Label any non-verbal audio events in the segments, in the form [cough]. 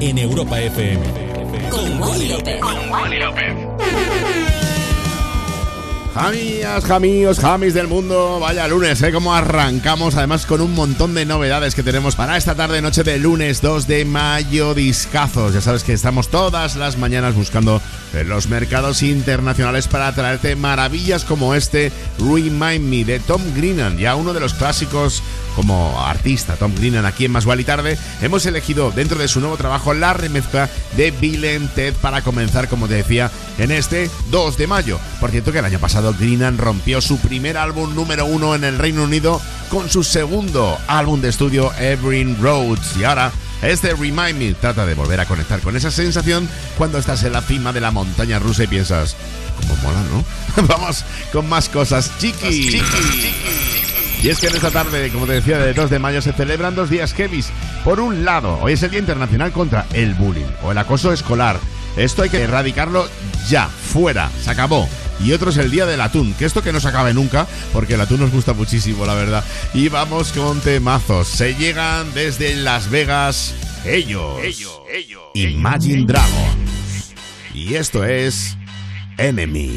En Europa FM. Jamíos, jamis del mundo. Vaya lunes, ¿eh? Como arrancamos, además con un montón de novedades que tenemos para esta tarde, noche de lunes 2 de mayo, discazos. Ya sabes que estamos todas las mañanas buscando en los mercados internacionales para traerte maravillas como este Remind Me de Tom Greenan, ya uno de los clásicos como artista, Tom Greenan, aquí en Más y Tarde. Hemos elegido dentro de su nuevo trabajo la remezcla de Bill Ted para comenzar, como te decía, en este 2 de mayo. Por cierto que el año pasado Greenan rompió su primer álbum número uno en el Reino Unido con su segundo álbum de estudio Everin Roads y ahora este Remind Me trata de volver a conectar con esa sensación cuando estás en la cima de la montaña rusa y piensas, como mola, ¿no? [laughs] Vamos con más cosas. Chiqui. Y es que en esta tarde, como te decía, de 2 de mayo se celebran dos días heavies. Por un lado, hoy es el Día Internacional contra el Bullying o el acoso escolar. Esto hay que erradicarlo ya, fuera, se acabó. Y otro es el Día del Atún, que esto que no se acabe nunca, porque el atún nos gusta muchísimo, la verdad. Y vamos con temazos. Se llegan desde Las Vegas ellos, Ellos, ellos. Imagine Dragons. Y esto es Enemy.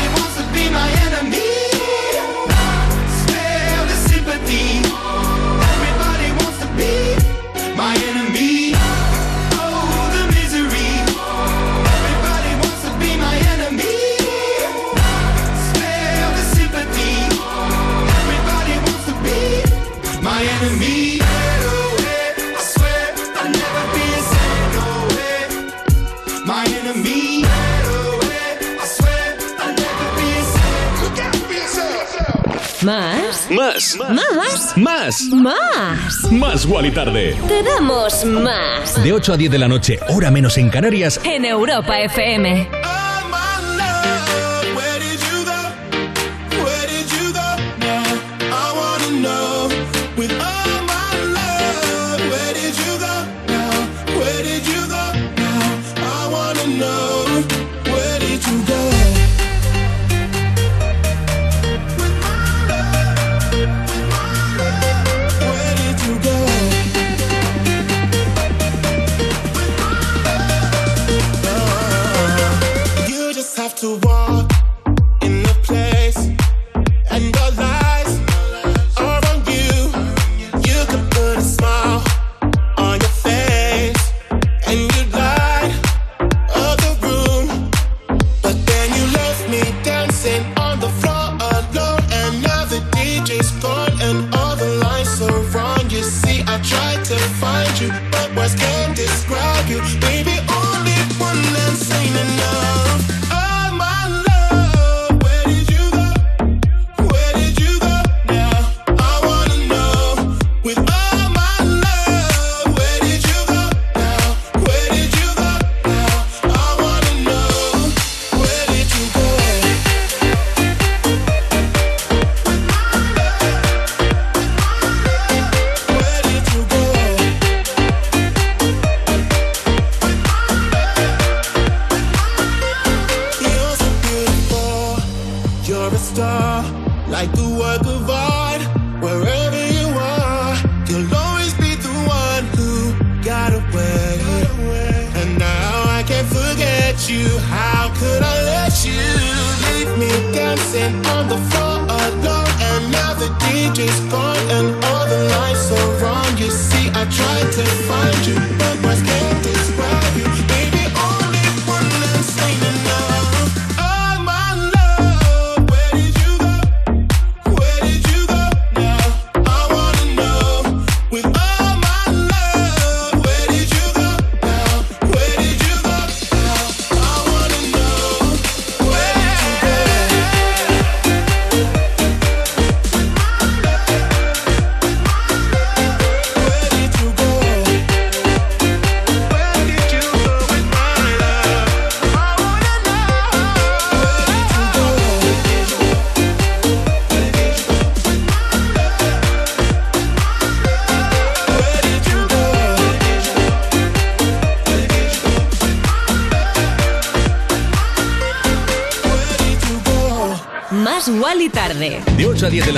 ¿Más? Más, ¿Más? más, ¿Más? más Wally Tarde. Te damos más. De 8 a 10 de la noche, hora menos en Canarias, En Europa FM.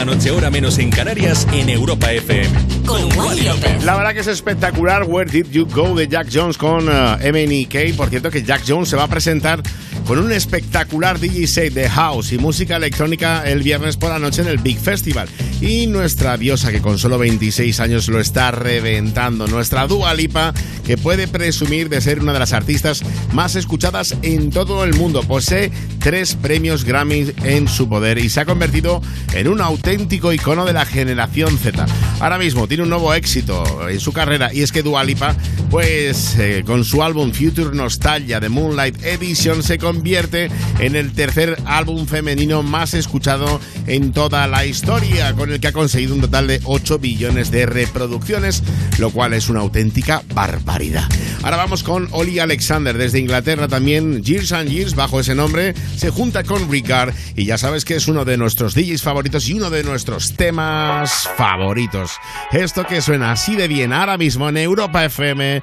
La noche, hora menos en Canarias, en Europa FM. Con Wally López. La verdad que es espectacular Where Did You Go de Jack Jones con uh, MNK. Por cierto que Jack Jones se va a presentar con un espectacular DJ set de house y música electrónica el viernes por la noche en el Big Festival. Y nuestra diosa que con solo 26 años lo está reventando, nuestra Dua Lipa, que puede presumir de ser una de las artistas más escuchadas en todo el mundo. Posee tres premios Grammy en su poder y se ha convertido en un auténtico icono de la generación Z. Ahora mismo tiene un nuevo éxito en su carrera y es que Dua Lipa, pues eh, con su álbum Future Nostalgia de Moonlight Edition se convierte en el tercer álbum femenino más escuchado en toda la historia, con el que ha conseguido un total de 8 billones de reproducciones, lo cual es una auténtica barbaridad. Ahora vamos con Oli Alexander desde Inglaterra también, Years and Years bajo ese nombre, se junta con Ricard y ya sabes que es uno de nuestros DJs favoritos y uno de nuestros temas favoritos. Esto que suena así de bien ahora mismo en Europa FM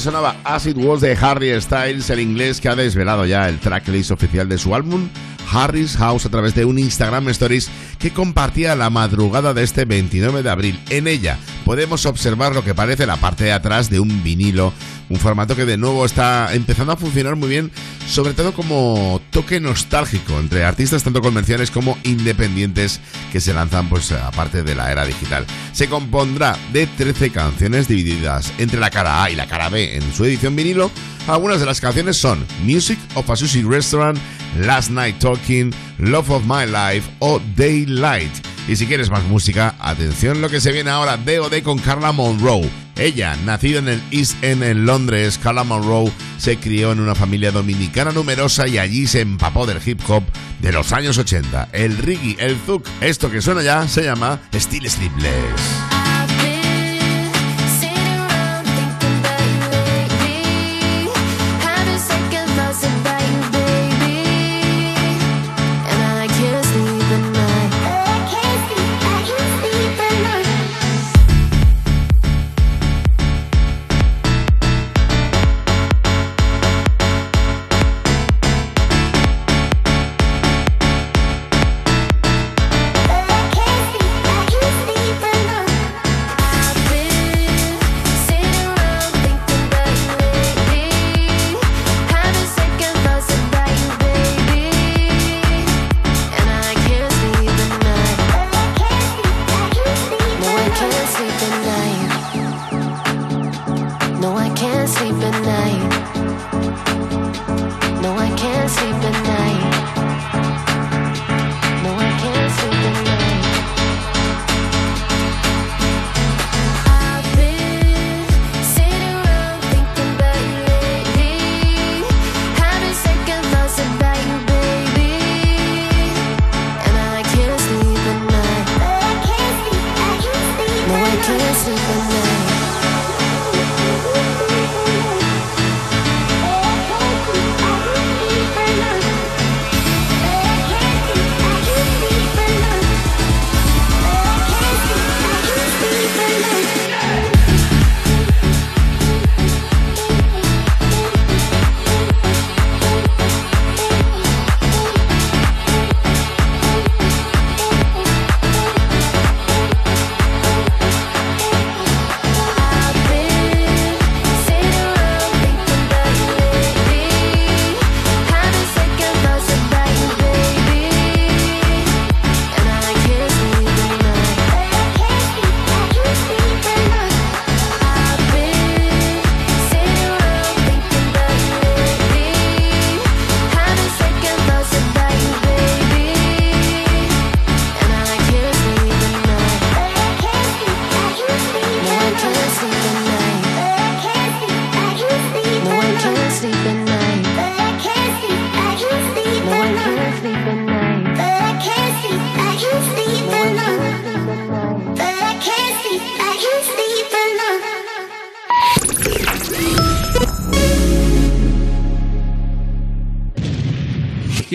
Sonaba Acid Was de Harry Styles, el inglés que ha desvelado ya el tracklist oficial de su álbum Harry's House a través de un Instagram Stories que compartía la madrugada de este 29 de abril. En ella podemos observar lo que parece la parte de atrás de un vinilo, un formato que de nuevo está empezando a funcionar muy bien, sobre todo como toque nostálgico entre artistas tanto convencionales como independientes que se lanzan pues aparte de la era digital. Se compondrá de 13 canciones divididas entre la cara A y la cara B en su edición vinilo. Algunas de las canciones son Music of a Sushi Restaurant, Last Night Talking, Love of My Life o Daylight. Y si quieres más música, atención lo que se viene ahora D.O.D. con Carla Monroe. Ella, nacida en el East End en Londres, Carla Monroe se crió en una familia dominicana numerosa y allí se empapó del hip hop de los años 80. El reggae, el zouk, esto que suena ya se llama Steel Sleepless.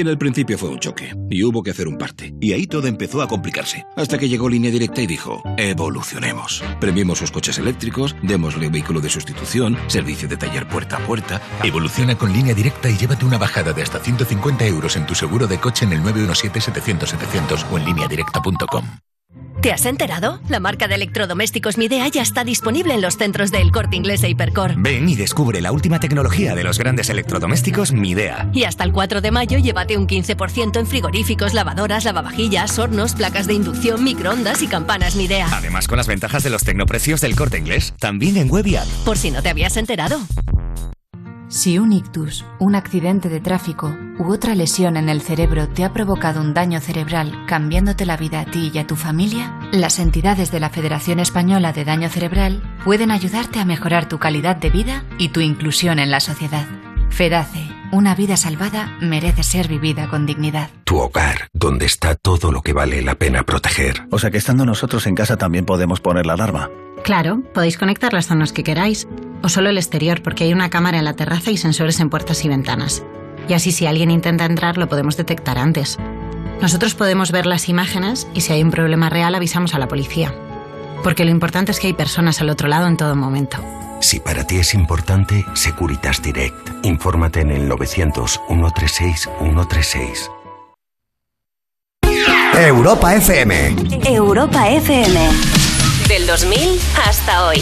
En el principio fue un choque y hubo que hacer un parte. Y ahí todo empezó a complicarse. Hasta que llegó Línea Directa y dijo, evolucionemos. Premiemos sus coches eléctricos, démosle vehículo de sustitución, servicio de taller puerta a puerta. Evoluciona con Línea Directa y llévate una bajada de hasta 150 euros en tu seguro de coche en el 917-700-700 o en lineadirecta.com. ¿Te has enterado? La marca de electrodomésticos Midea ya está disponible en los centros del Corte Inglés e Hipercor. Ven y descubre la última tecnología de los grandes electrodomésticos Midea. Y hasta el 4 de mayo llévate un 15% en frigoríficos, lavadoras, lavavajillas, hornos, placas de inducción, microondas y campanas Midea. Además con las ventajas de los tecnoprecios del Corte Inglés, también en web y app. Por si no te habías enterado. Si un ictus, un accidente de tráfico u otra lesión en el cerebro te ha provocado un daño cerebral cambiándote la vida a ti y a tu familia, las entidades de la Federación Española de Daño Cerebral pueden ayudarte a mejorar tu calidad de vida y tu inclusión en la sociedad. FEDACE, una vida salvada merece ser vivida con dignidad. Tu hogar, donde está todo lo que vale la pena proteger. O sea que estando nosotros en casa también podemos poner la alarma. Claro, podéis conectar las zonas que queráis, o solo el exterior porque hay una cámara en la terraza y sensores en puertas y ventanas y así si alguien intenta entrar lo podemos detectar antes. Nosotros podemos ver las imágenes y si hay un problema real avisamos a la policía. Porque lo importante es que hay personas al otro lado en todo momento. Si para ti es importante, Securitas Direct. Infórmate en el 900 136 136. Europa FM. Europa FM. Del 2000 hasta hoy.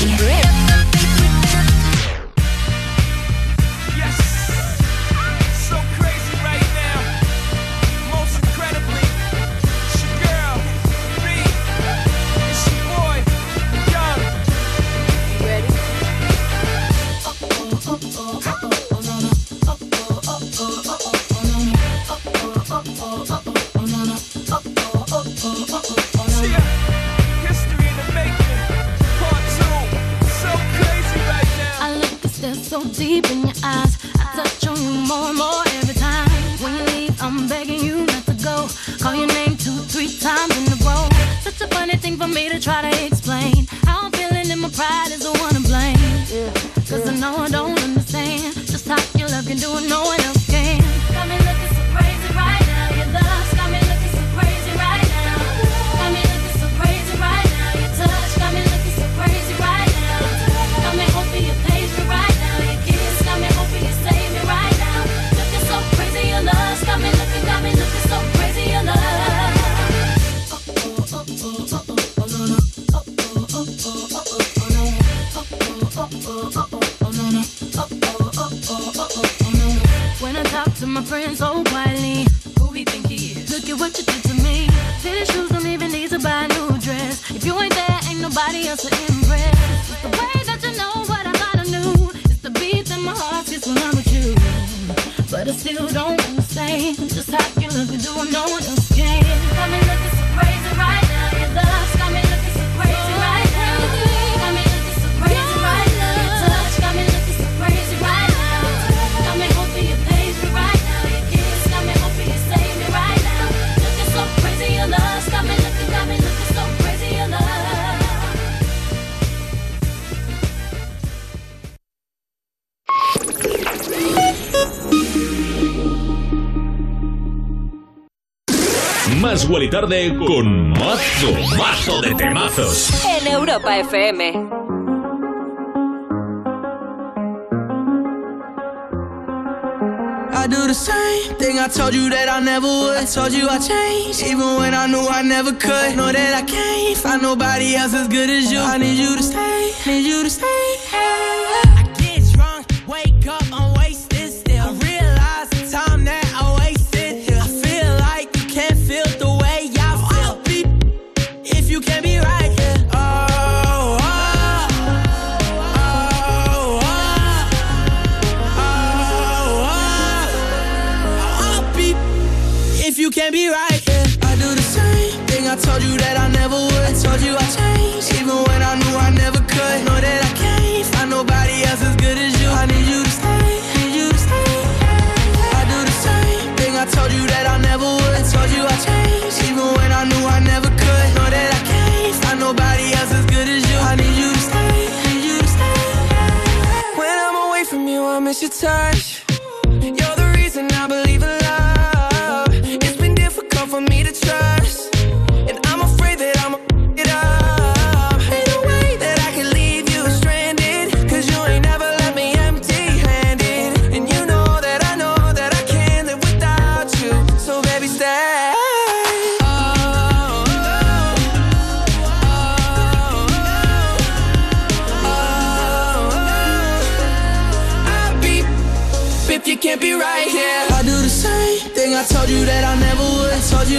tarde con mazo, mazo de temazos. En Europa FM. I do the same thing I told you that I never would. I told you I changed, even when I knew I never could. Know that I can't find nobody else as good as you. I need you to stay, need you to stay.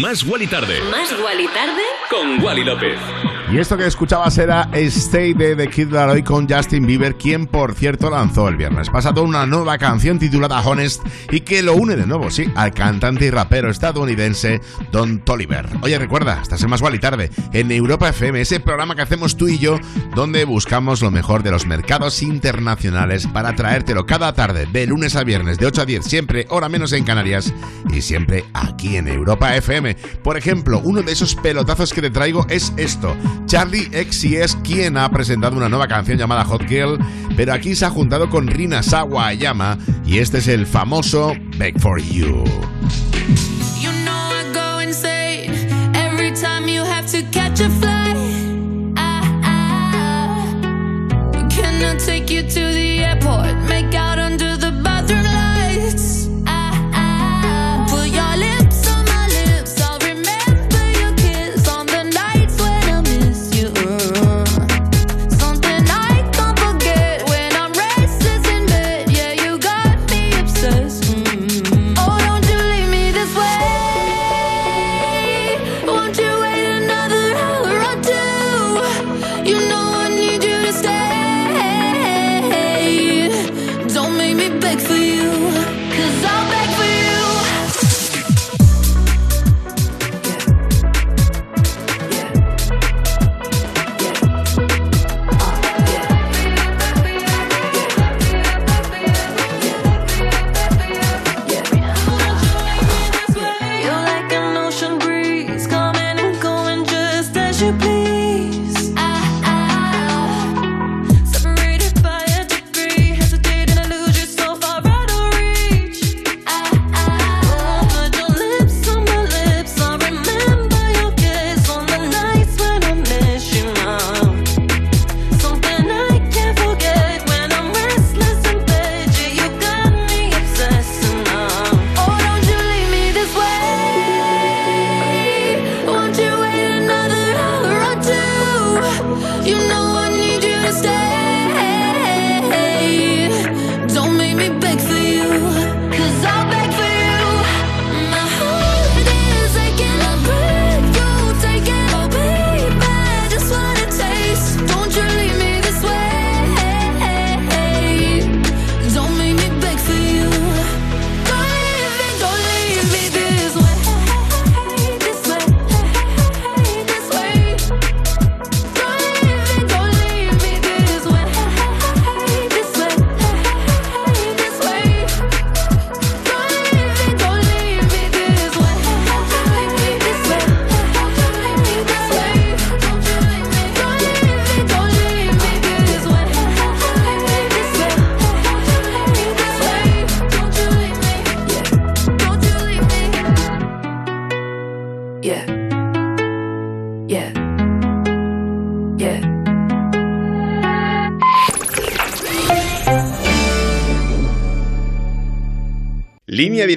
Más Wally Tarde. Más Wally Tarde. Con Wally López esto que escuchabas era Stay de The Kid Laroi con Justin Bieber, quien por cierto lanzó el viernes pasado una nueva canción titulada Honest y que lo une de nuevo, sí, al cantante y rapero estadounidense Don Toliver. Oye, recuerda, estás en Más y Tarde, en Europa FM, ese programa que hacemos tú y yo, donde buscamos lo mejor de los mercados internacionales para traértelo cada tarde, de lunes a viernes, de 8 a 10, siempre, hora menos en Canarias, y siempre aquí en Europa FM. Por ejemplo, uno de esos pelotazos que te traigo es esto. Charlie es quien ha presentado una nueva canción llamada Hot Girl, pero aquí se ha juntado con Rina Sawayama y este es el famoso Beg for. You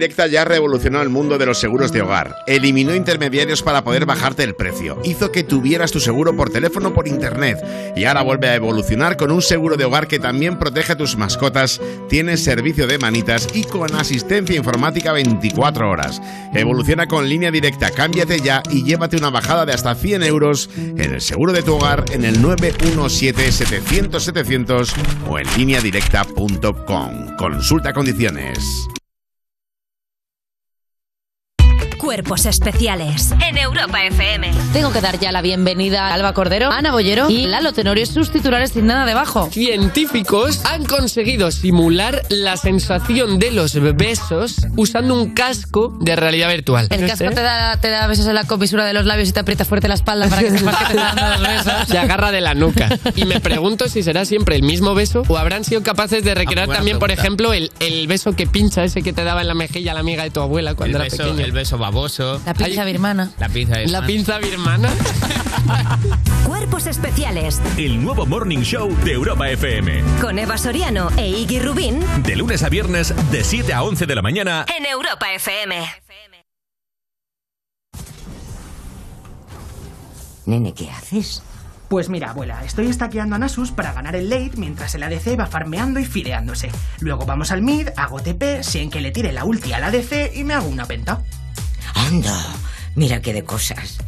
Directa ya revolucionó el mundo de los seguros de hogar. Eliminó intermediarios para poder bajarte el precio. Hizo que tuvieras tu seguro por teléfono o por internet. Y ahora vuelve a evolucionar con un seguro de hogar que también protege a tus mascotas, tiene servicio de manitas y con asistencia informática 24 horas. Evoluciona con Línea Directa. Cámbiate ya y llévate una bajada de hasta 100 euros en el seguro de tu hogar en el 917-700-700 o en lineadirecta.com. Consulta condiciones. Cuerpos especiales en Europa FM. Tengo que dar ya la bienvenida a Alba Cordero, Ana Bollero y Lalo Tenorio, sus titulares sin nada debajo. Científicos han conseguido simular la sensación de los besos usando un casco de realidad virtual. El casco te da, te da besos en la comisura de los labios y te aprieta fuerte la espalda para que [laughs] sepas que te está dando los besos. Se agarra de la nuca. Y me pregunto si será siempre el mismo beso o habrán sido capaces de recrear Ah, también, por pregunta. ejemplo, el, el beso que pincha, ese que te daba en la mejilla la amiga de tu abuela cuando El era beso, pequeño. el beso baboso. La pinza birmana. La pinza esa. La pinza birmana. [laughs] Cuerpos especiales El nuevo Morning Show de Europa FM. con Eva Soriano e Iggy Rubín De lunes a viernes, de 7 a 11 de la mañana. en Europa FM. Nene, ¿qué haces? Pues mira, abuela, estoy estaqueando a Nasus para ganar el late mientras el ADC va farmeando y fideándose. Luego vamos al mid, hago TP, sin que le tire la ulti al ADC y me hago una penta. Anda, mira qué de cosas.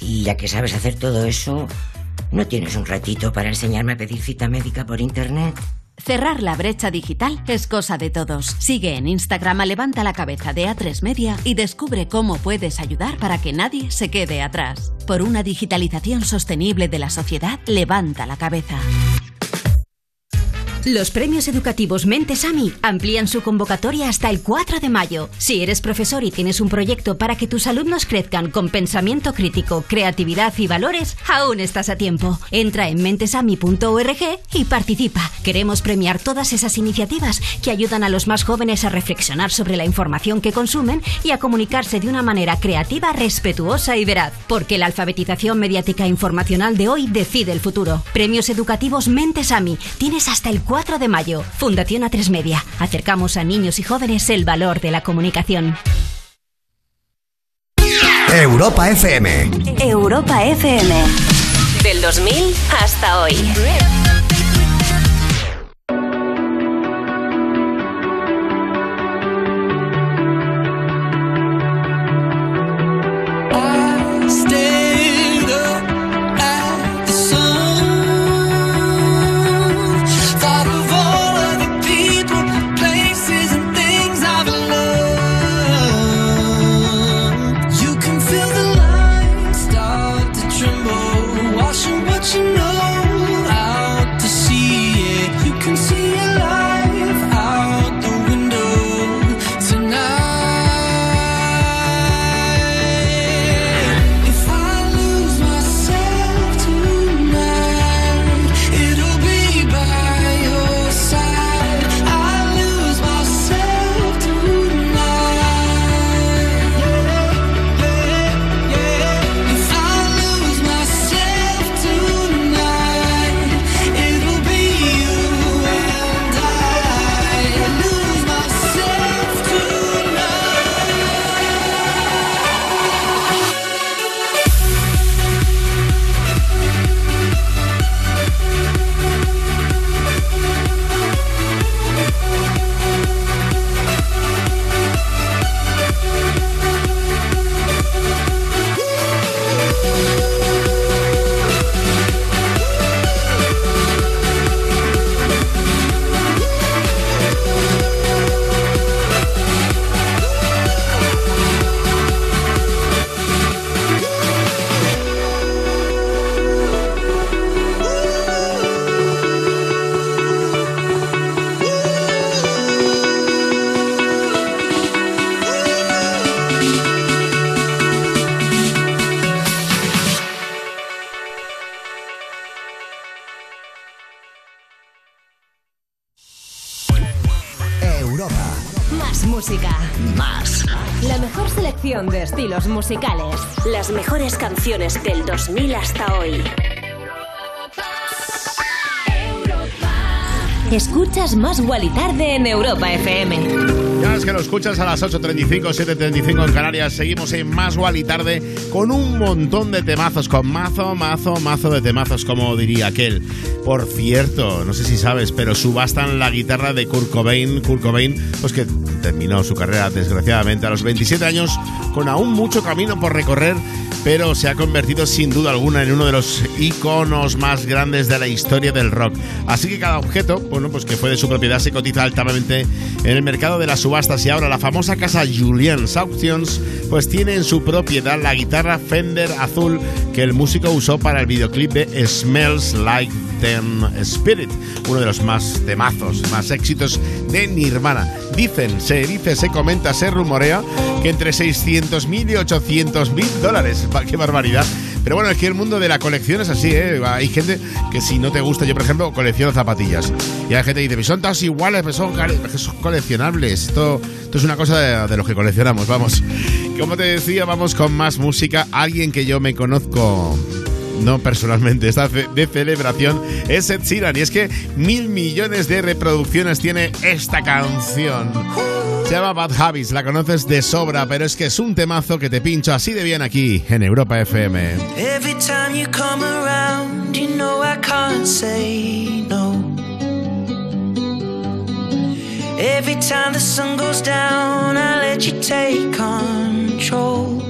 Y ya que sabes hacer todo eso, ¿no tienes un ratito para enseñarme a pedir cita médica por internet? Cerrar la brecha digital es cosa de todos. Sigue en Instagram a Levanta la Cabeza de A3 Media y descubre cómo puedes ayudar para que nadie se quede atrás. Por una digitalización sostenible de la sociedad, levanta la cabeza. Los premios educativos Mentes AMI amplían su convocatoria hasta el 4 de mayo. Si eres profesor y tienes un proyecto para que tus alumnos crezcan con pensamiento crítico, creatividad y valores, aún estás a tiempo. Entra en mentesami.org y participa. Queremos premiar todas esas iniciativas que ayudan a los más jóvenes a reflexionar sobre la información que consumen y a comunicarse de una manera creativa, respetuosa y veraz. Porque la alfabetización mediática e informacional de hoy decide el futuro. Premios educativos Mentes AMI. Tienes hasta el 4 de mayo. Fundación A3 Media. Acercamos a niños y jóvenes el valor de la comunicación. Europa FM. Europa FM. Del 2000 hasta hoy. Musicales. Las mejores canciones del 2000 hasta hoy. Escuchas Más y Tarde en Europa FM. Ya es que lo escuchas a las 8.35, 7.35 en Canarias. Seguimos en Más y Tarde con un montón de temazos, con mazo, mazo, mazo de temazos, como diría aquel. Por cierto, no sé si sabes, pero subastan la guitarra de Kurt Cobain. Kurt Cobain, pues que terminó su carrera desgraciadamente a los 27 años, con aún mucho camino por recorrer, pero se ha convertido sin duda alguna en uno de los iconos más grandes de la historia del rock. Así que cada objeto, bueno, pues que fue de su propiedad se cotiza altamente en el mercado de las subastas y ahora la famosa casa Julien's Auctions pues tiene en su propiedad la guitarra Fender azul que el músico usó para el videoclip de Smells Like Teen Spirit, uno de los más temazos, más éxitos de Nirvana. Dicen, se dice, se comenta, se rumorea que entre 600 mil y 800 mil dólares. [laughs] ¡Qué barbaridad! Pero bueno, es que el mundo de la colección es así, ¿eh? Hay gente que si no te gusta, yo por ejemplo colecciono zapatillas. Y hay gente que dice, "Pues son todas iguales, pero son, coleccionables. Esto, esto es una cosa de, de los que coleccionamos, vamos. [laughs] Como te decía, vamos con más música. Alguien que yo me conozco no personalmente, esta ce- de celebración es Ed Sheeran. Y es que mil millones de reproducciones tiene esta canción. Se llama Bad Habits, la conoces de sobra, pero es que es un temazo que te pincho así de bien aquí en Europa FM. Every time you come around, you know I can't say no. Every time the sun goes down, I let you take control.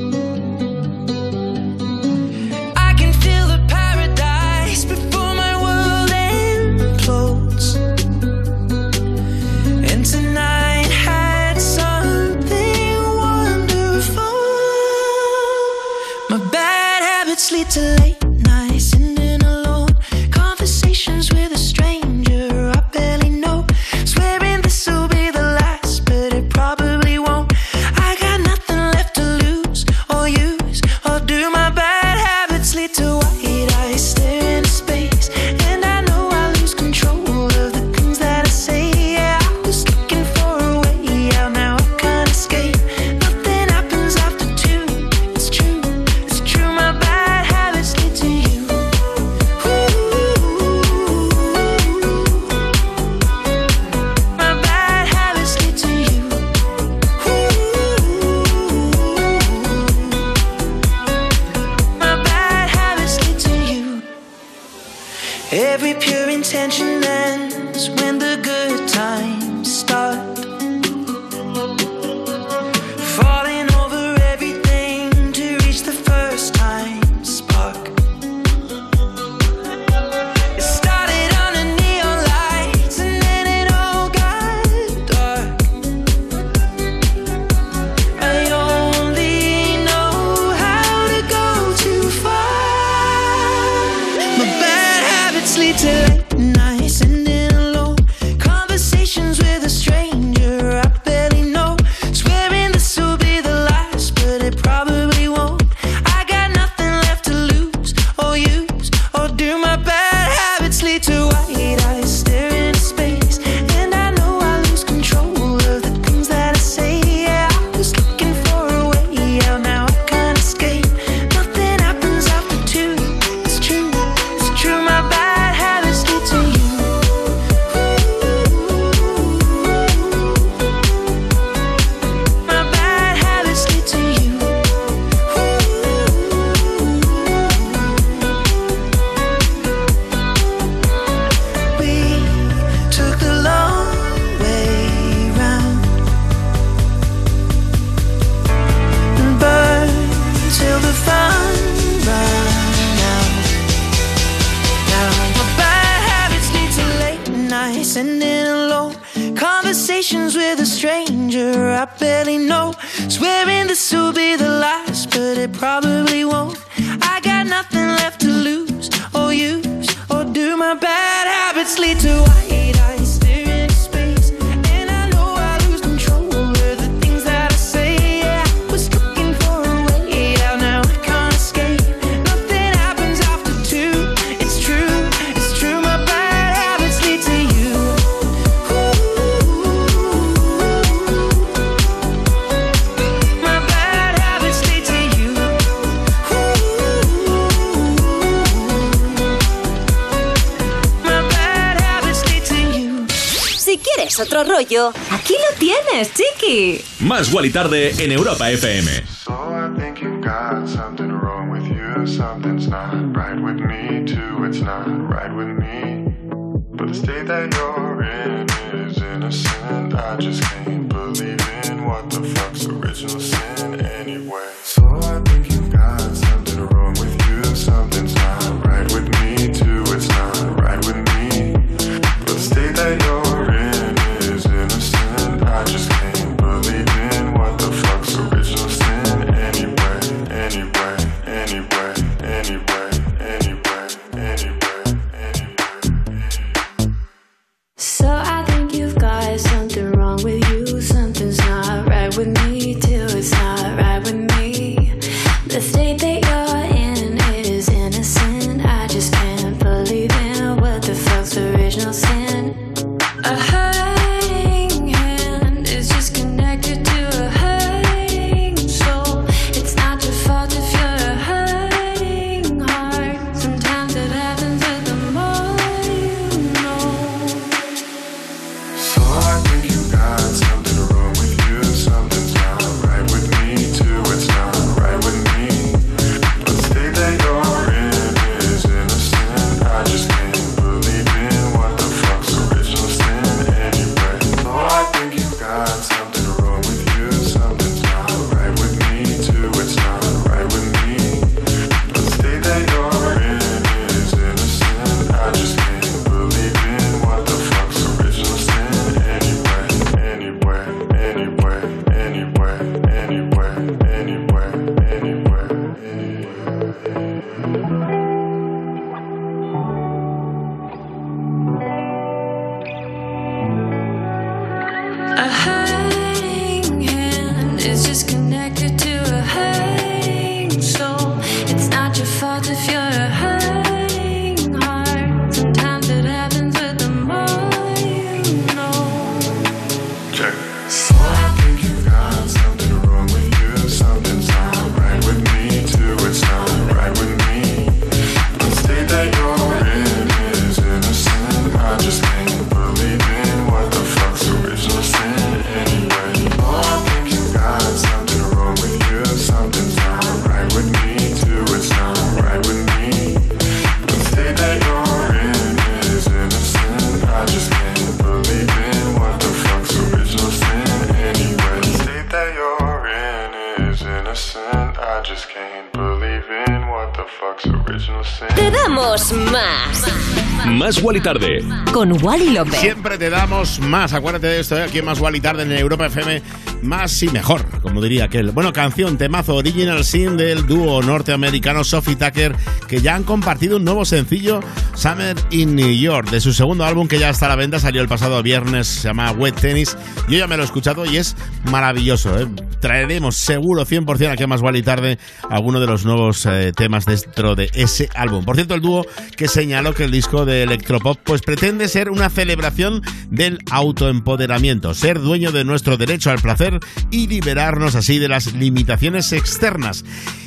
Más Guali Tarde en Europa FM. So I think you've got something wrong with you. Something's not right with me, too. It's not right with me. But the state that you're Tarde. Con Wally López. Siempre te damos más. Acuérdate de esto, ¿eh? aquí en Más Wally Tarde en Europa FM. Más y mejor, como diría aquel. Bueno, canción, temazo, original sin del dúo norteamericano Sophie Tucker, que ya han compartido un nuevo sencillo, Summer in New York, de su segundo álbum que ya está a la venta, salió el pasado viernes, se llama Wet Tennis. Yo ya me lo he escuchado y es maravilloso. ¿eh? Traeremos seguro 100% aquí a Más Wally Tarde alguno de los nuevos eh, temas dentro de ese álbum. Por cierto, el dúo que señaló que el disco de electropop pues pretende ser una celebración del autoempoderamiento, ser dueño de nuestro derecho al placer y liberarnos así de las limitaciones externas.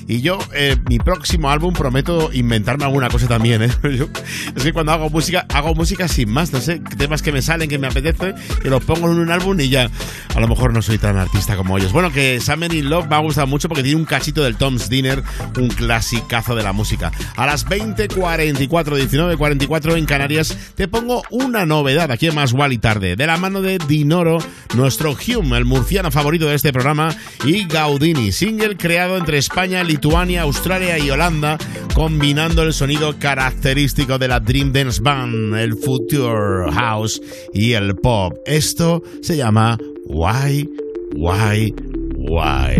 Y yo, eh, mi próximo álbum, prometo inventarme alguna cosa también. ¿eh? [laughs] Es que cuando hago música, hago música sin más, no sé, temas que me salen, que me apetece, que los pongo en un álbum y ya. A lo mejor no soy tan artista como ellos. Bueno, que Summer in Love me ha gustado mucho porque tiene un cachito del Tom's Dinner, un clasicazo de la música. A las 20.44, 19.44 en Canarias, te pongo una novedad aquí en Más Wally Tarde, de la mano de Dinoro, nuestro Hume, el murciano favorito de este programa, y Gaudini, single creado entre España, Lituania, Australia y Holanda, combinando el sonido característico de la Dream Dance Band, el Future House y el pop. Esto se llama Why, Why, Why.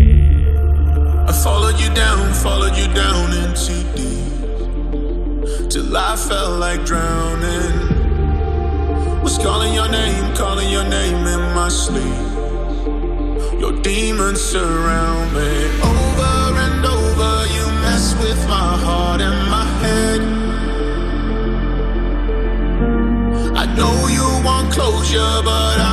I followed you down, followed you down into deep. Till I felt like drowning. Was calling your name, calling your name in my sleep. Your demons surround me. Over and over, you mess with my heart and my head. I know you want closure, but I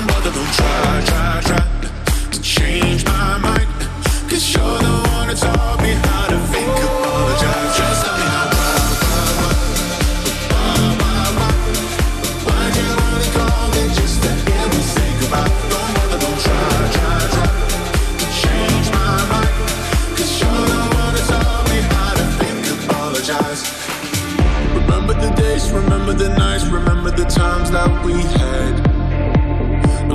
don't try, try, try to change my mind. Cause you're the one that taught me how to fake apologize. Just tell me now why, why, why, why, why? Why'd you only call me just to hear me say goodbye? Don't bother, don't try, try, try to change my mind. Cause you're the one that taught me how to fake apologize. Remember the days, remember the nights, remember the times that we had.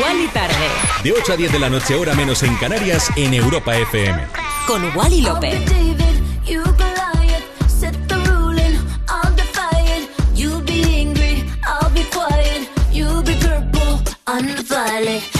Wally tarde. De 8 a 10 de la noche, hora menos en Canarias, en Europa FM. Con Wally López. David,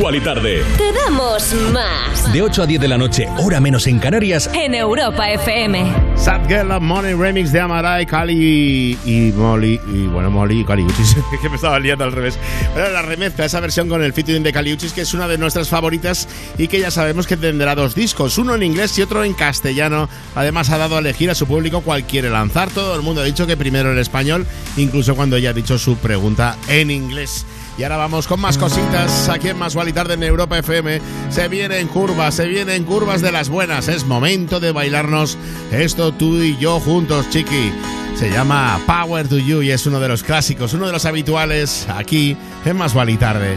Igual Tarde. Te damos más. De 8 a 10 de la noche, hora menos en Canarias. En Europa FM. Sad Girl Love Money Remix de Amarai, Cali y Molly. Y bueno, Molly y Caliuchis. [laughs] que me estaba liando al revés. Pero la remezcla, esa versión con el featuring de Caliuchis, que es una de nuestras favoritas y que ya sabemos que tendrá dos discos, uno en inglés y otro en castellano. Además, ha dado a elegir a su público cuál quiere lanzar. Todo el mundo ha dicho que primero el español, incluso cuando ella ha dicho su pregunta en inglés. Y ahora vamos con más cositas aquí en Más Tarde en Europa FM. Se vienen curvas, se vienen curvas de las buenas. Es momento de bailarnos esto tú y yo juntos, chiqui. Se llama Power to You y es uno de los clásicos, uno de los habituales aquí en Más Tarde.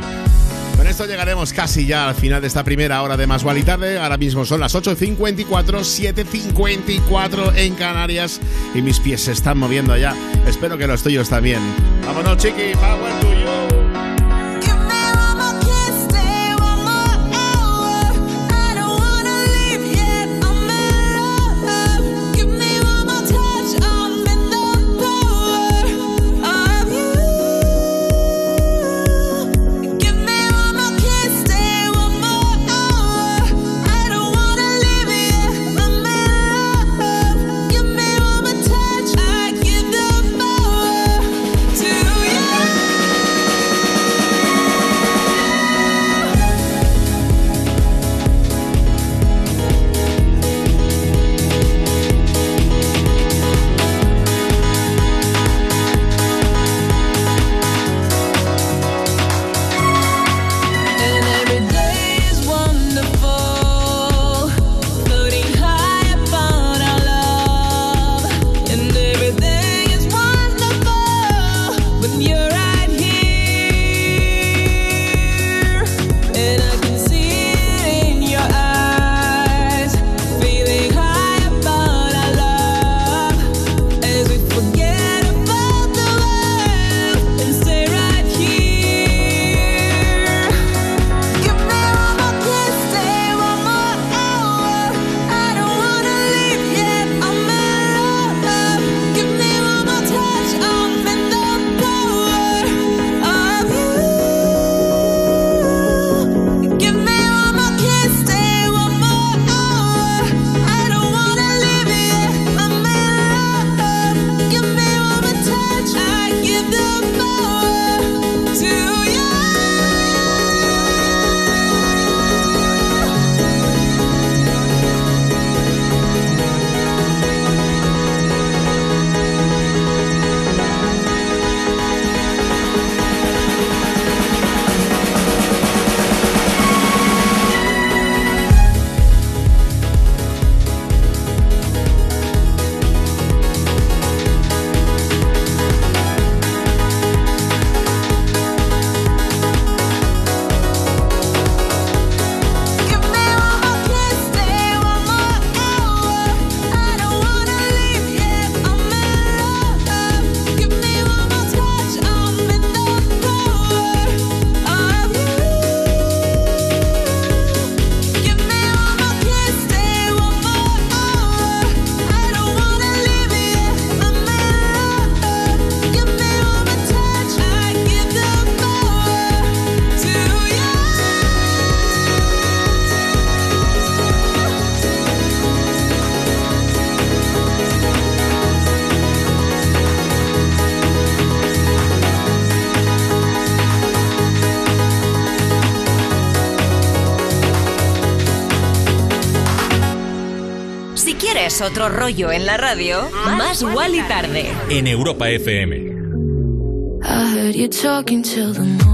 Con esto llegaremos casi ya al final de esta primera hora de Más y Tarde. Ahora mismo son las 8.54, 7.54 en Canarias y mis pies se están moviendo ya. Espero que los tuyos también. Vámonos, chiqui, power to you. otro rollo en la radio, más Wally Tarde. En Europa FM. I heard you talking till the morning.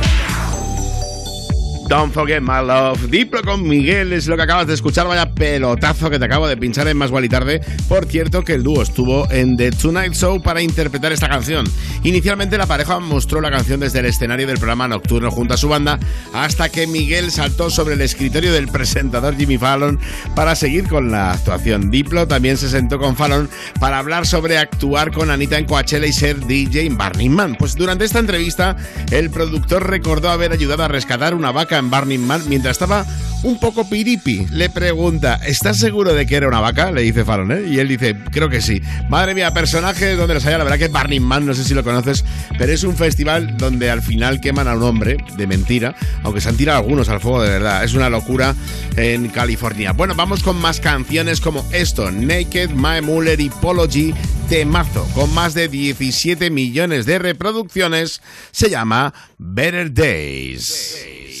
Don't forget my love. Diplo con Miguel es lo que acabas de escuchar. Vaya pelotazo que te acabo de pinchar en Más y Tarde. Por cierto, que el dúo estuvo en The Tonight Show para interpretar esta canción. Inicialmente la pareja mostró la canción desde el escenario del programa nocturno junto a su banda, hasta que Miguel saltó sobre el escritorio del presentador Jimmy Fallon para seguir con la actuación. Diplo también se sentó con Fallon para hablar sobre actuar con Anita en Coachella y ser DJ en Burning Man. Pues durante esta entrevista, el productor recordó haber ayudado a rescatar una vaca en Man mientras estaba un poco piripi. Le pregunta, ¿estás seguro de que era una vaca? Le dice Fallon, ¿eh? Y él dice, creo que sí. Madre mía, personajes donde los haya. La verdad que Burning Man, no sé si lo conoces, pero es un festival donde al final queman a un hombre de mentira, aunque se han tirado algunos al fuego de verdad. Es una locura en California. Bueno, vamos con más canciones como esto: Naked, My Muller y Polo G. Temazo, con más de 17 millones de reproducciones, se llama Better Days.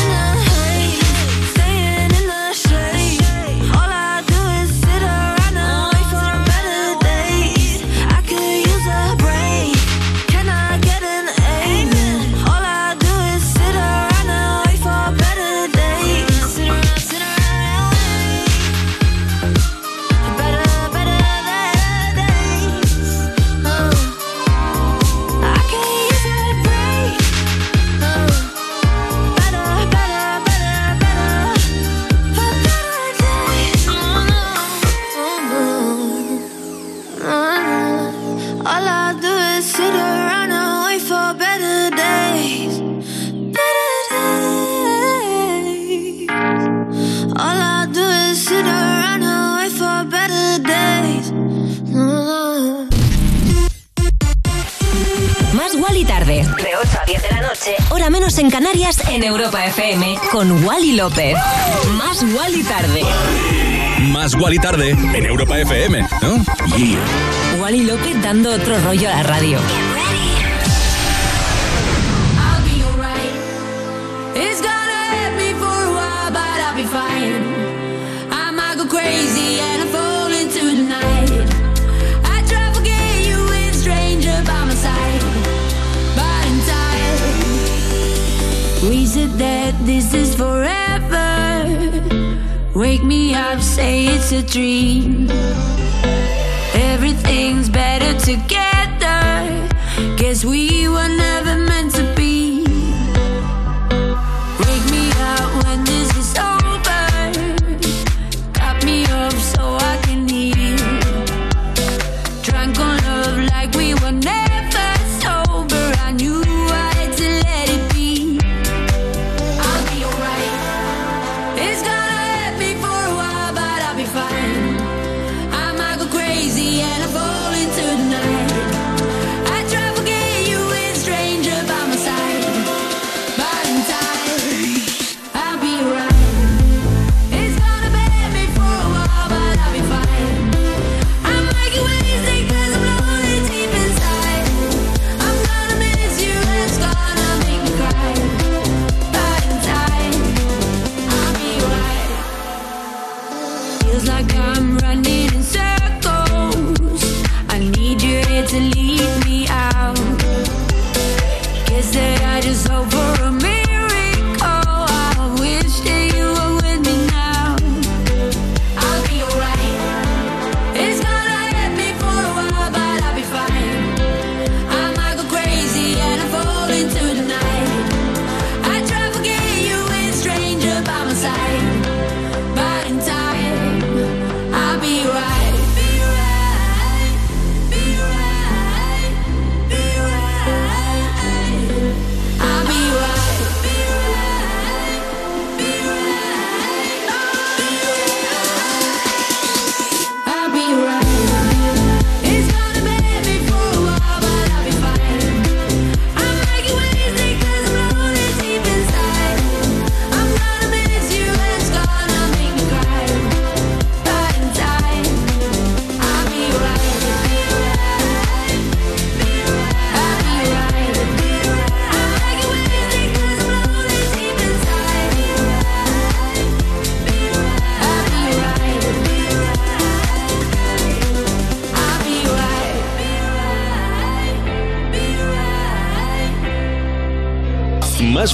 Wally López. Más Wally tarde. Más Wally Tarde en Europa FM, ¿no? Yeah. Wally López dando otro rollo a la radio. That this is. Wake me up, say it's a dream. Everything's better together. Guess we were never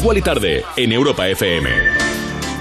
Más Wally Tarde en Europa FM.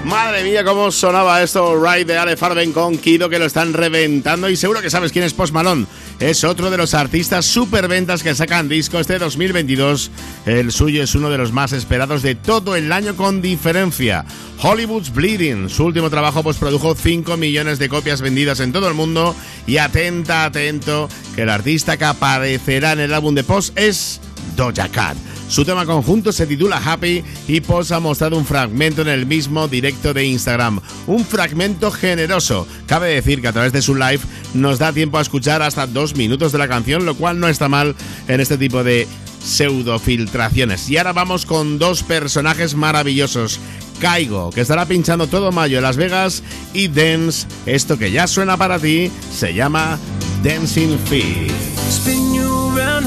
Madre mía, cómo sonaba esto Right de Ale Farben con Kido que lo están reventando y seguro que sabes quién es Post Malone. Es otro de los artistas superventas que sacan disco este 2022. El suyo es uno de los más esperados de todo el año con diferencia. Hollywood's Bleeding. Su último trabajo pues produjo 5 millones de copias vendidas en todo el mundo y atenta, atento, que el artista que aparecerá en el álbum de Post es Doja Cat. Su tema conjunto se titula Happy y Post ha mostrado un fragmento en el mismo directo de Instagram. Un fragmento generoso. Cabe decir que a través de su live nos da tiempo a escuchar hasta dos minutos de la canción, lo cual no está mal en este tipo de pseudofiltraciones. Y ahora vamos con dos personajes maravillosos. Caigo, que estará pinchando todo mayo en Las Vegas, y Dance, esto que ya suena para ti, se llama Dancing Feet.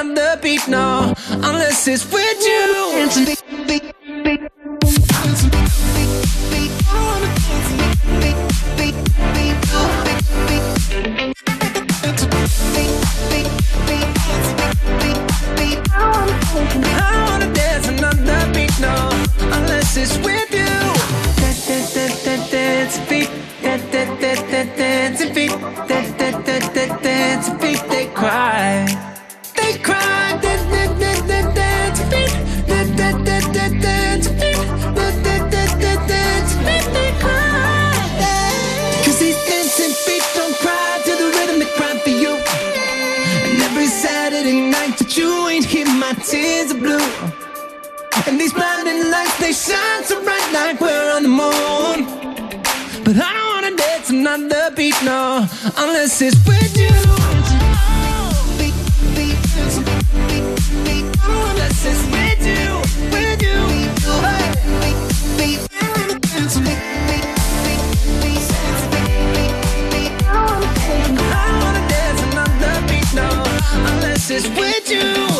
another beat, no, unless it's with you. Dancing beat, beat, beat. Dancing beat, no, unless it's with you. Dance, dance, dance, dance, dancing feet. Dance, dance, dance, dance, dancing feet. Dance, dance, dance, dance, dancing feet. like we're on the moon. But I don't wanna dance another beat, no, unless it's with you. I don't wanna dance another beat, no, unless it's with you.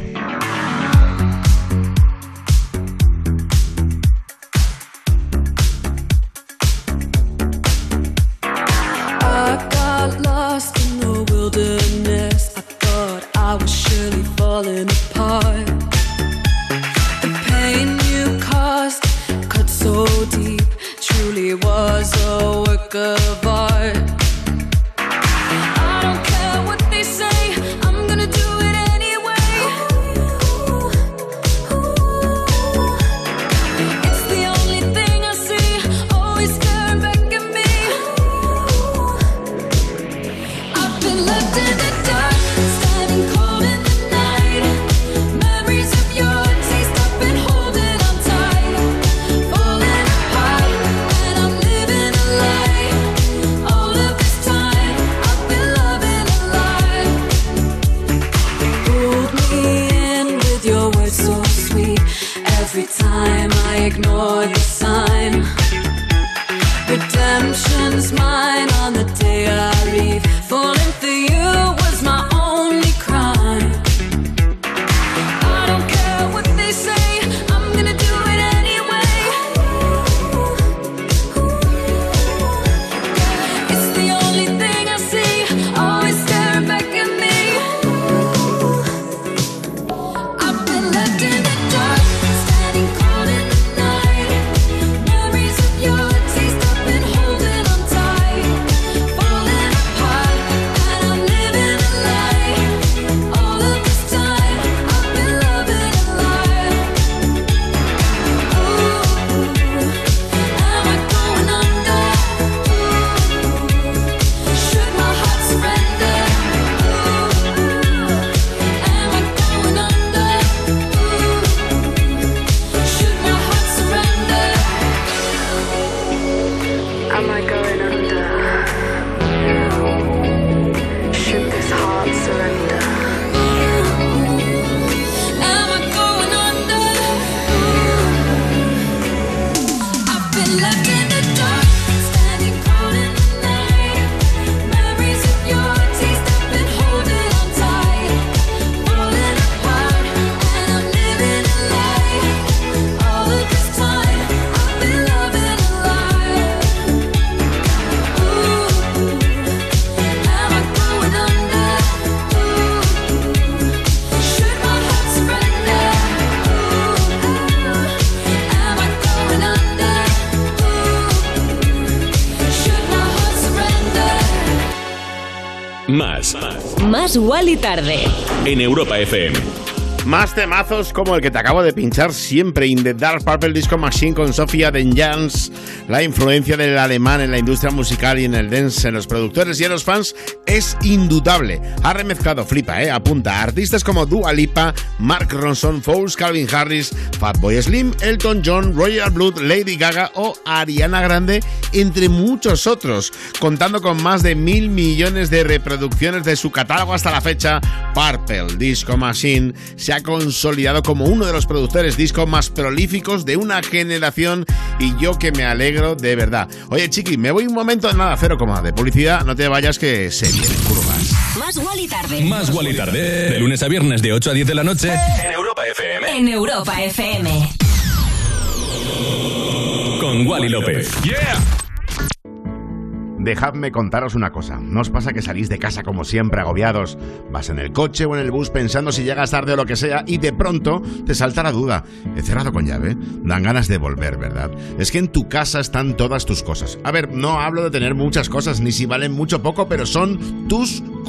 Más Wally tarde. En Europa FM. Más temazos como el que te acabo de pinchar siempre, In the Dark Purple Disco Machine con Sofía Denjans. La influencia del alemán en la industria musical y en el dance, en los productores y en los fans, es indudable. Ha remezclado, flipa, ¿eh? Apunta a artistas como Dua Lipa, Mark Ronson, Fouls, Calvin Harris, Fatboy Slim, Elton John, Royal Blood, Lady Gaga o Ariana Grande, entre muchos otros, contando con más de mil millones de reproducciones de su catálogo hasta la fecha. Purple Disco Machine se ha consolidado como uno de los productores disco más prolíficos de una generación y yo que me alegro de verdad. Oye, chiqui, me voy un momento, nada, cero coma de publicidad, no te vayas que se vienen curvas. Más Wally tarde. Más Wally Tarde. De lunes a viernes de 8 a 10 de la noche. En Europa FM. En Europa FM. Con Wally López. ¡Yeah! Dejadme contaros una cosa. ¿No os pasa que salís de casa como siempre agobiados? Vas en el coche o en el bus pensando si llegas tarde o lo que sea y de pronto te salta la duda. ¿He cerrado con llave? Dan ganas de volver, ¿verdad? Es que en tu casa están todas tus cosas. A ver, no hablo de tener muchas cosas, ni si valen mucho o poco, pero son tus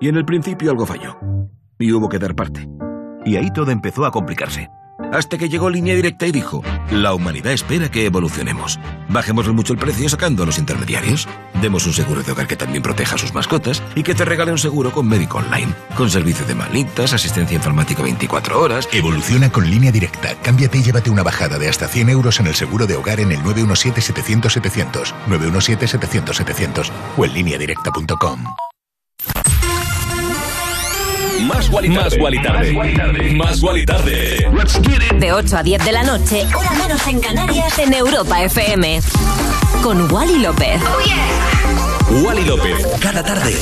Y en el principio algo falló. Y hubo que dar parte. Y ahí todo empezó a complicarse. Hasta que llegó Línea Directa y dijo, la humanidad espera que evolucionemos. Bajémosle mucho el precio sacando a los intermediarios. Demos un seguro de hogar que también proteja a sus mascotas y que te regale un seguro con médico online. Con servicio de malitas, asistencia informática 24 horas. Evoluciona con línea directa. Cámbiate y llévate una bajada de hasta 100 euros en el seguro de hogar en el 917-700-700, 917-700-700 o en lineadirecta.com. Más Guali Más Guali Tarde. Más Guali Tarde. De 8 a 10 de la noche, hora menos en Canarias, en Europa FM. Con Wally López. Wally López, cada tarde,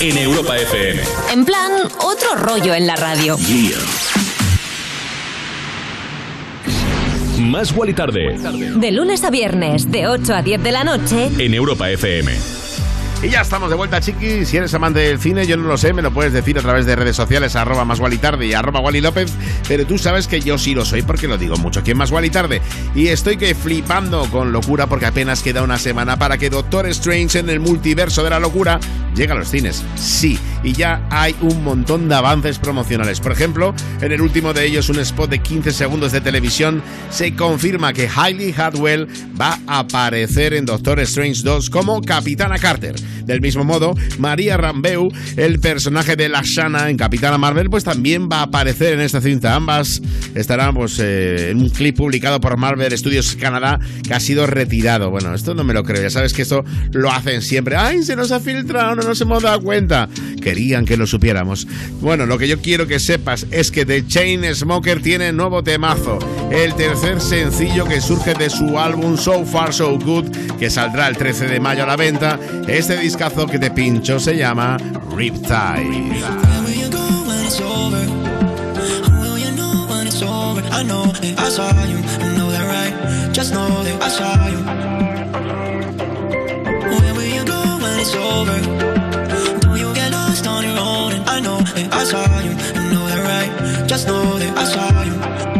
en Europa FM. En plan, otro rollo en la radio. Más Guali Tarde, De lunes a viernes, de 8 a 10 de la noche, en Europa FM. Y ya estamos de vuelta, chiqui. Si eres amante del cine, yo no lo sé, me lo puedes decir a través de redes sociales, arroba más Guali tarde y arroba Guali López. Pero tú sabes que yo sí lo soy porque lo digo mucho aquí Más Guali tarde. Y estoy que flipando con locura porque apenas queda una semana para que Doctor Strange en el multiverso de la locura llegue a los cines. Sí, y ya hay un montón de avances promocionales. Por ejemplo, en el último de ellos, un spot de 15 segundos de televisión, se confirma que Hailey Hadwell va a aparecer en Doctor Strange 2 como Capitana Carter. Del mismo modo, María Rambeu, el personaje de la Shana en Capitana Marvel, pues también va a aparecer en esta cinta. Ambas estarán pues, eh, en un clip publicado por Marvel Studios Canadá que ha sido retirado. Bueno, esto no me lo creo, ya sabes que esto lo hacen siempre. ¡Ay, se nos ha filtrado, no nos hemos dado cuenta! Querían que lo supiéramos. Bueno, lo que yo quiero que sepas es que The Chain Smoker tiene nuevo temazo, el tercer sencillo que surge de su álbum So Far So Good, que saldrá el 13 de mayo a la venta. Este discazo que te pincho se llama Riptide. I.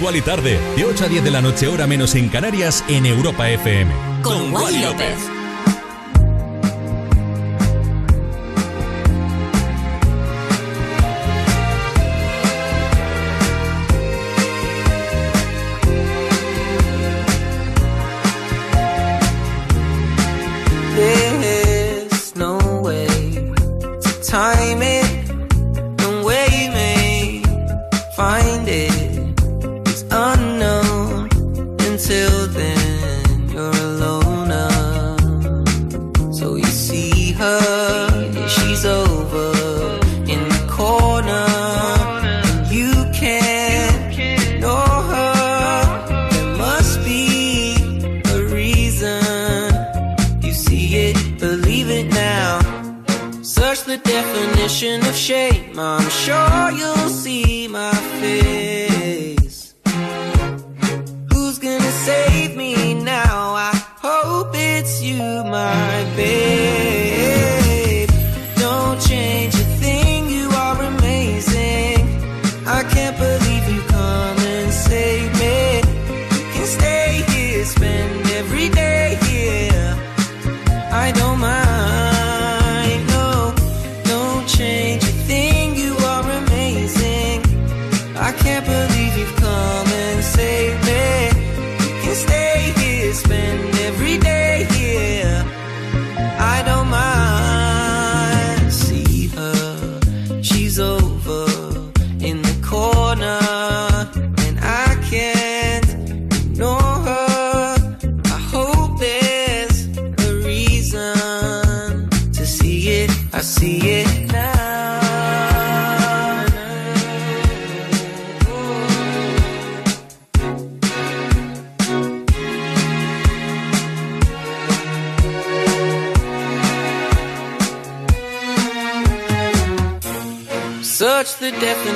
Wally tarde, de 8 a 10 de la noche, hora menos en Canarias, en Europa FM. Con Wally López. See my face.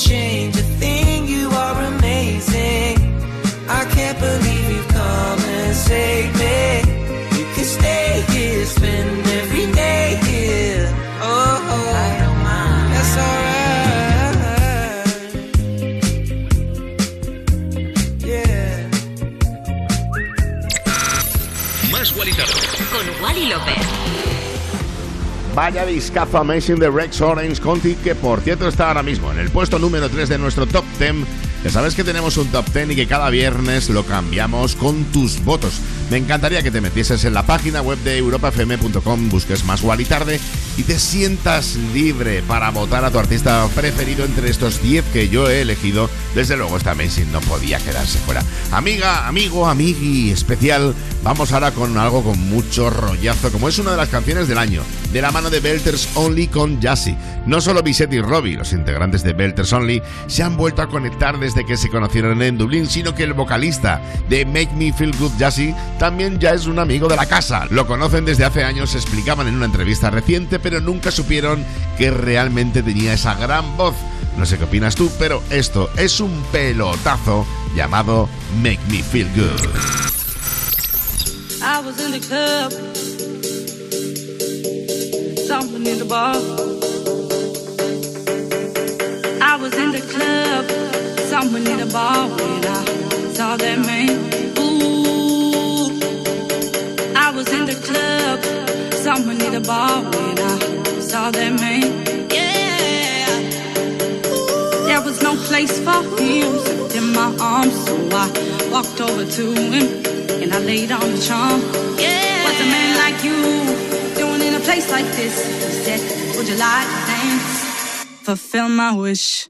Don't change a thing, you are amazing. I can't believe you've come and saved me. You can stay here, spend every day here. Oh, oh. I don't mind. That's alright. Yeah. Más Wally tarde. Con Wally López. Vaya discazo Amazing de Rex Orange Conti, que por cierto está ahora mismo en el puesto número 3 de nuestro top 10. Ya sabes que tenemos un top 10 y que cada viernes lo cambiamos con tus votos. Me encantaría que te metieses en la página web de europafm.com, busques más Wally tarde y te sientas libre para votar a tu artista preferido entre estos 10 que yo he elegido. Desde luego, esta Amazing no podía quedarse fuera. Amiga, amigo, amigui especial, vamos ahora con algo con mucho rollazo, como es una de las canciones del año, de la de Belters Only con Jassy. No solo Bisette y Robbie, los integrantes de Belters Only, se han vuelto a conectar desde que se conocieron en Dublín, sino que el vocalista de Make Me Feel Good Jassy también ya es un amigo de la casa. Lo conocen desde hace años, se explicaban en una entrevista reciente, pero nunca supieron que realmente tenía esa gran voz. No sé qué opinas tú, pero esto es un pelotazo llamado Make Me Feel Good. I was in the club, something in the bar. I was in the club, someone in the bar when I saw that man. Ooh, I was in the club, someone in the bar when I saw that man. Yeah, there was no place for him in my arms, so I walked over to him and I laid on the charm. Yeah, what's a man like you doing in a place like this? He said, Would you like to dance? Fulfill my wish.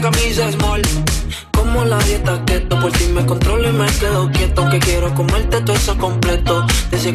camisa small. Como la dieta keto, por ti me controlo y me quedo quieto. Aunque quiero comerte todo eso completo. De ese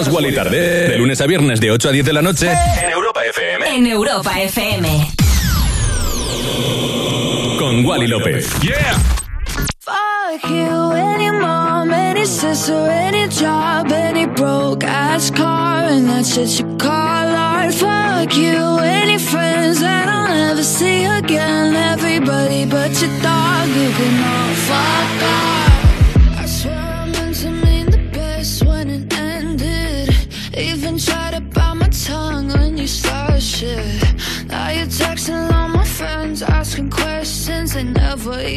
más Wally Tarde. De lunes a viernes de 8 a 10 de la noche. En Europa FM. En Europa FM. Con Wally López. Yeah. Fuck you, any mom, any sister, any job, any broke ass car, and that's it you call art. Fuck you, any friends that I'll never see again, everybody but your dog, you can all fuck off.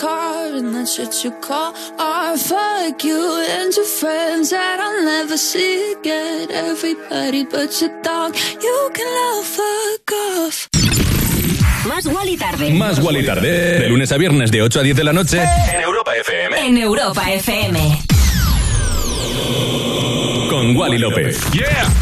And that's what you call art. Fuck you and your friends that I'll never see again. Everybody but your dog, you can love fuck off. Más Wally tarde. Más Wally tarde. De lunes a viernes de 8 a 10 de la noche. En Europa FM. En Europa FM. Con Wally López. ¡Yeah!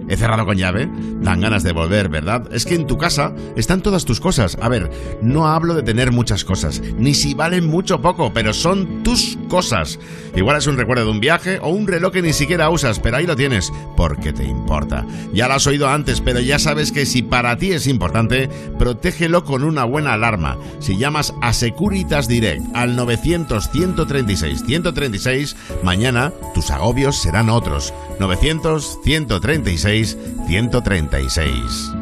¿He cerrado con llave? Dan ganas de volver, ¿verdad? Es que en tu casa están todas tus cosas. A ver, no hablo de tener muchas cosas, ni si valen mucho o poco, pero son tus cosas. Igual es un recuerdo de un viaje o un reloj que ni siquiera usas, pero ahí lo tienes, porque te importa. Ya lo has oído antes, pero ya sabes que si para ti es importante, protégelo con una buena alarma. Si llamas a Securitas Direct al 900-136-136, mañana tus agobios serán otros. 900-136-136.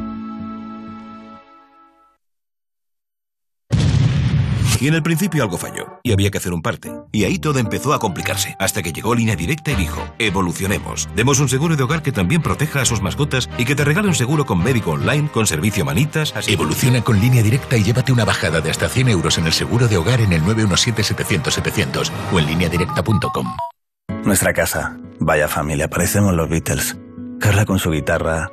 Y en el principio algo falló, y había que hacer un parte. Y ahí todo empezó a complicarse, hasta que llegó Línea Directa y dijo, evolucionemos. Demos un seguro de hogar que también proteja a sus mascotas y que te regale un seguro con médico online, con servicio manitas, así... Evoluciona con línea directa y llévate una bajada de hasta 100 euros en el seguro de hogar en el 917-700-700 o en lineadirecta.com. Nuestra casa. Vaya familia, parecemos los Beatles. Carla con su guitarra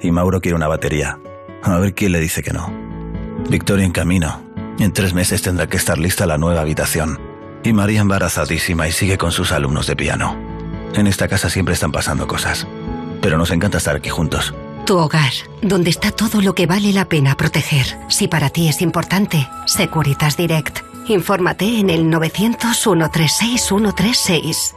y Mauro quiere una batería. A ver quién le dice que no. Victoria en camino. En tres meses tendrá que estar lista la nueva habitación. Y María embarazadísima y sigue con sus alumnos de piano. En esta casa siempre están pasando cosas. Pero nos encanta estar aquí juntos. Tu hogar, donde está todo lo que vale la pena proteger. Si para ti es importante, Securitas Direct. Infórmate en el 900 136 136.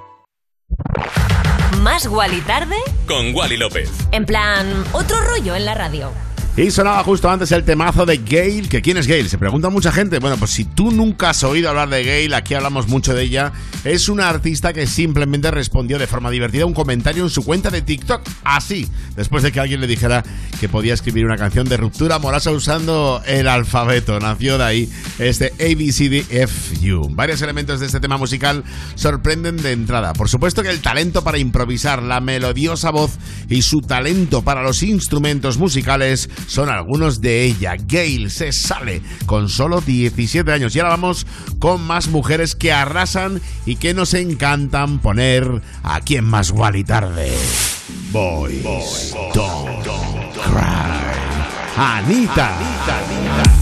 Más Wally tarde. Con Wally López. En plan, otro rollo en la radio. Y sonaba justo antes el temazo de Gail, que quién es Gail, se pregunta mucha gente. Bueno, pues si tú nunca has oído hablar de Gail, aquí hablamos mucho de ella. Es una artista que simplemente respondió de forma divertida un comentario en su cuenta de TikTok, así, después de que alguien le dijera que podía escribir una canción de ruptura amorosa usando el alfabeto. Nació de ahí este ABCDFU. Varios elementos de este tema musical sorprenden de entrada. Por supuesto que el talento para improvisar, la melodiosa voz y su talento para los instrumentos musicales son algunos de ella. Gail se sale con solo 17 años. Y ahora vamos con más mujeres que arrasan y que nos encantan poner aquí en Más Wally Tarde. Boys, don't, cry. Anita. Sometimes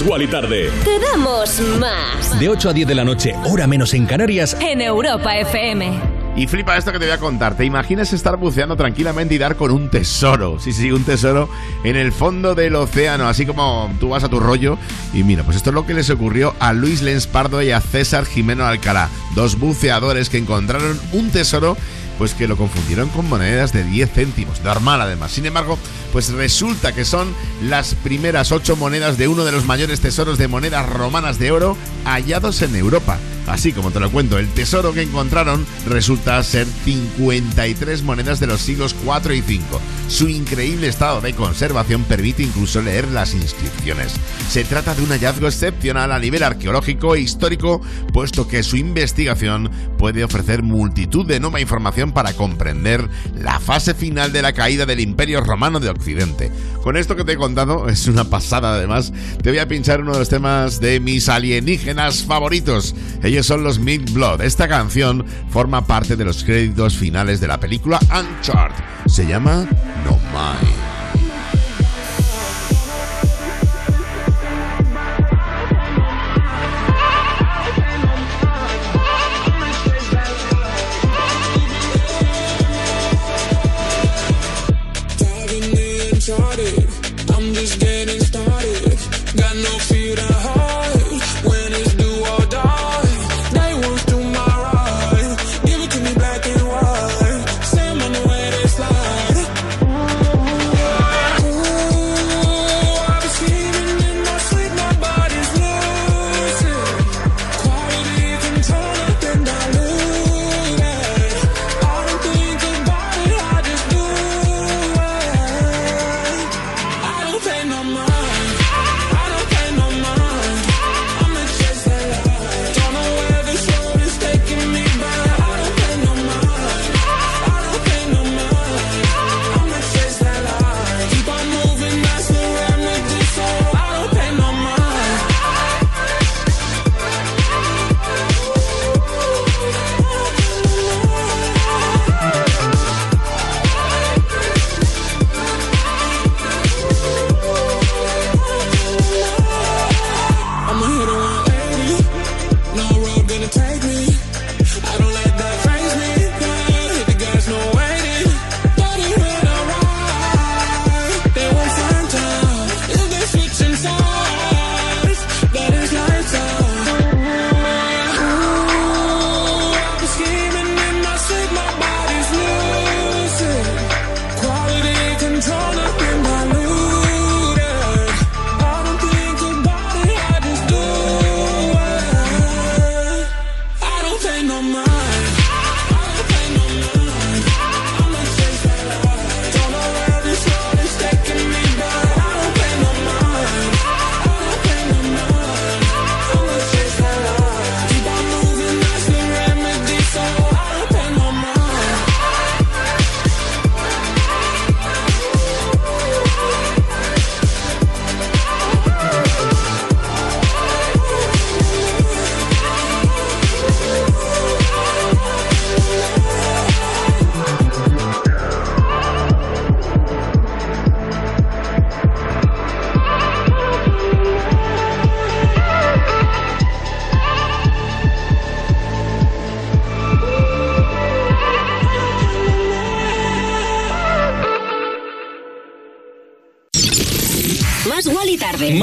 Más. Wally tarde. Te damos más. De 8 a 10 de la noche, hora menos en Canarias. En Europa FM. Y flipa esto que te voy a contar. ¿Te imaginas estar buceando tranquilamente y dar con un tesoro? Sí, sí, un tesoro en el fondo del océano, así como tú vas a tu rollo. Y mira, pues esto es lo que les ocurrió a Luis Lens Pardo y a César Jimeno Alcalá, dos buceadores que encontraron un tesoro pues que lo confundieron con monedas de 10 céntimos, normal además. Sin embargo, pues resulta que son las primeras ocho monedas de uno de los mayores tesoros de monedas romanas de oro hallados en Europa. Así como te lo cuento, el tesoro que encontraron resulta ser 53 monedas de los siglos 4 y 5. Su increíble estado de conservación permite incluso leer las inscripciones. Se trata de un hallazgo excepcional a nivel arqueológico e histórico, puesto que su investigación puede ofrecer multitud de nueva información para comprender la fase final de la caída del Imperio Romano de Occidente. Con esto que te he contado, [laughs] es una pasada además, te voy a pinchar uno de los temas de mis alienígenas favoritos. Ellos son los Mid Blood. Esta canción forma parte de los créditos finales de la película Uncharted. Se llama No Mind.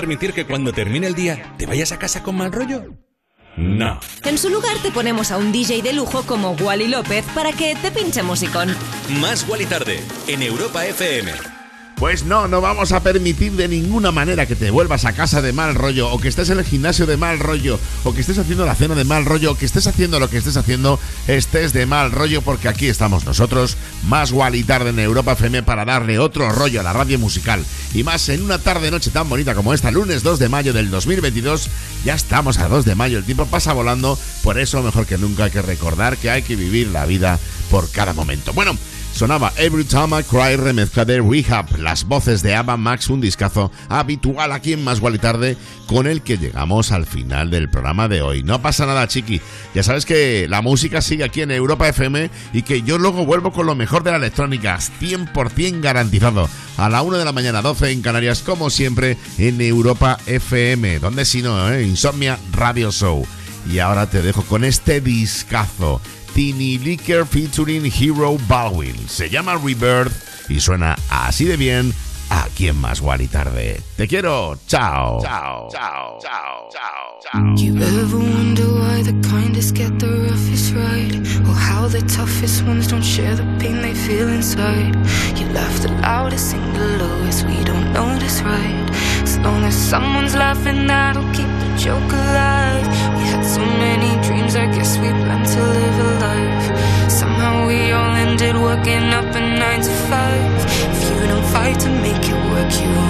Permitir que cuando termine el día te vayas a casa con mal rollo? No. En su lugar te ponemos a un DJ de lujo como Wally López para que te pinche musicón. Más Wally tarde en Europa FM. Pues no, no vamos a permitir de ninguna manera que te vuelvas a casa de mal rollo, o que estés en el gimnasio de mal rollo, o que estés haciendo la cena de mal rollo, o que estés haciendo lo que estés haciendo, estés de mal rollo, porque aquí estamos nosotros, más y tarde en Europa FM para darle otro rollo a la radio musical. Y más en una tarde noche tan bonita como esta, lunes 2 de mayo del 2022, ya estamos a 2 de mayo, el tiempo pasa volando, por eso mejor que nunca hay que recordar que hay que vivir la vida por cada momento. Bueno, Sonaba Every Time I Cry remezcla de Rehab, las voces de Ava Max, un discazo habitual aquí en Más y Tarde, con el que llegamos al final del programa de hoy. No pasa nada, chiqui. Ya sabes que la música sigue aquí en Europa FM y que yo luego vuelvo con lo mejor de la electrónica, 100% garantizado. A la 1 de la mañana, 12 en Canarias, como siempre, en Europa FM. Donde si no, eh? Insomnia Radio Show. Y ahora te dejo con este discazo. Tiny Licker featuring Hero Baldwin. Se llama Rebirth y suena así de bien aquí en Más Guay y Tarde. Te quiero. Chao. Chao. Chao. Chao. Chao. You how the toughest ones don't share the pain they feel inside? You laugh the loudest, sing the lowest, we don't notice, right? As long as someone's laughing, that'll keep the joke alive. We had so many dreams, I guess we planned to live a life. Somehow we all ended working up a nine to five. If you don't fight to make it work, you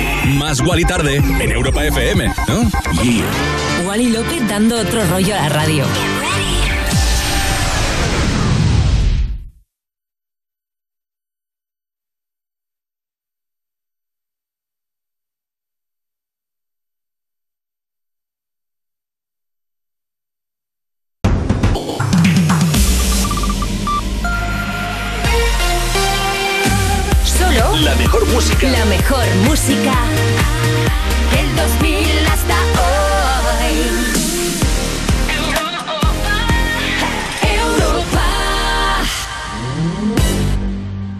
Más Guali Tarde en Europa FM, ¿no? Wally López dando otro rollo a la radio.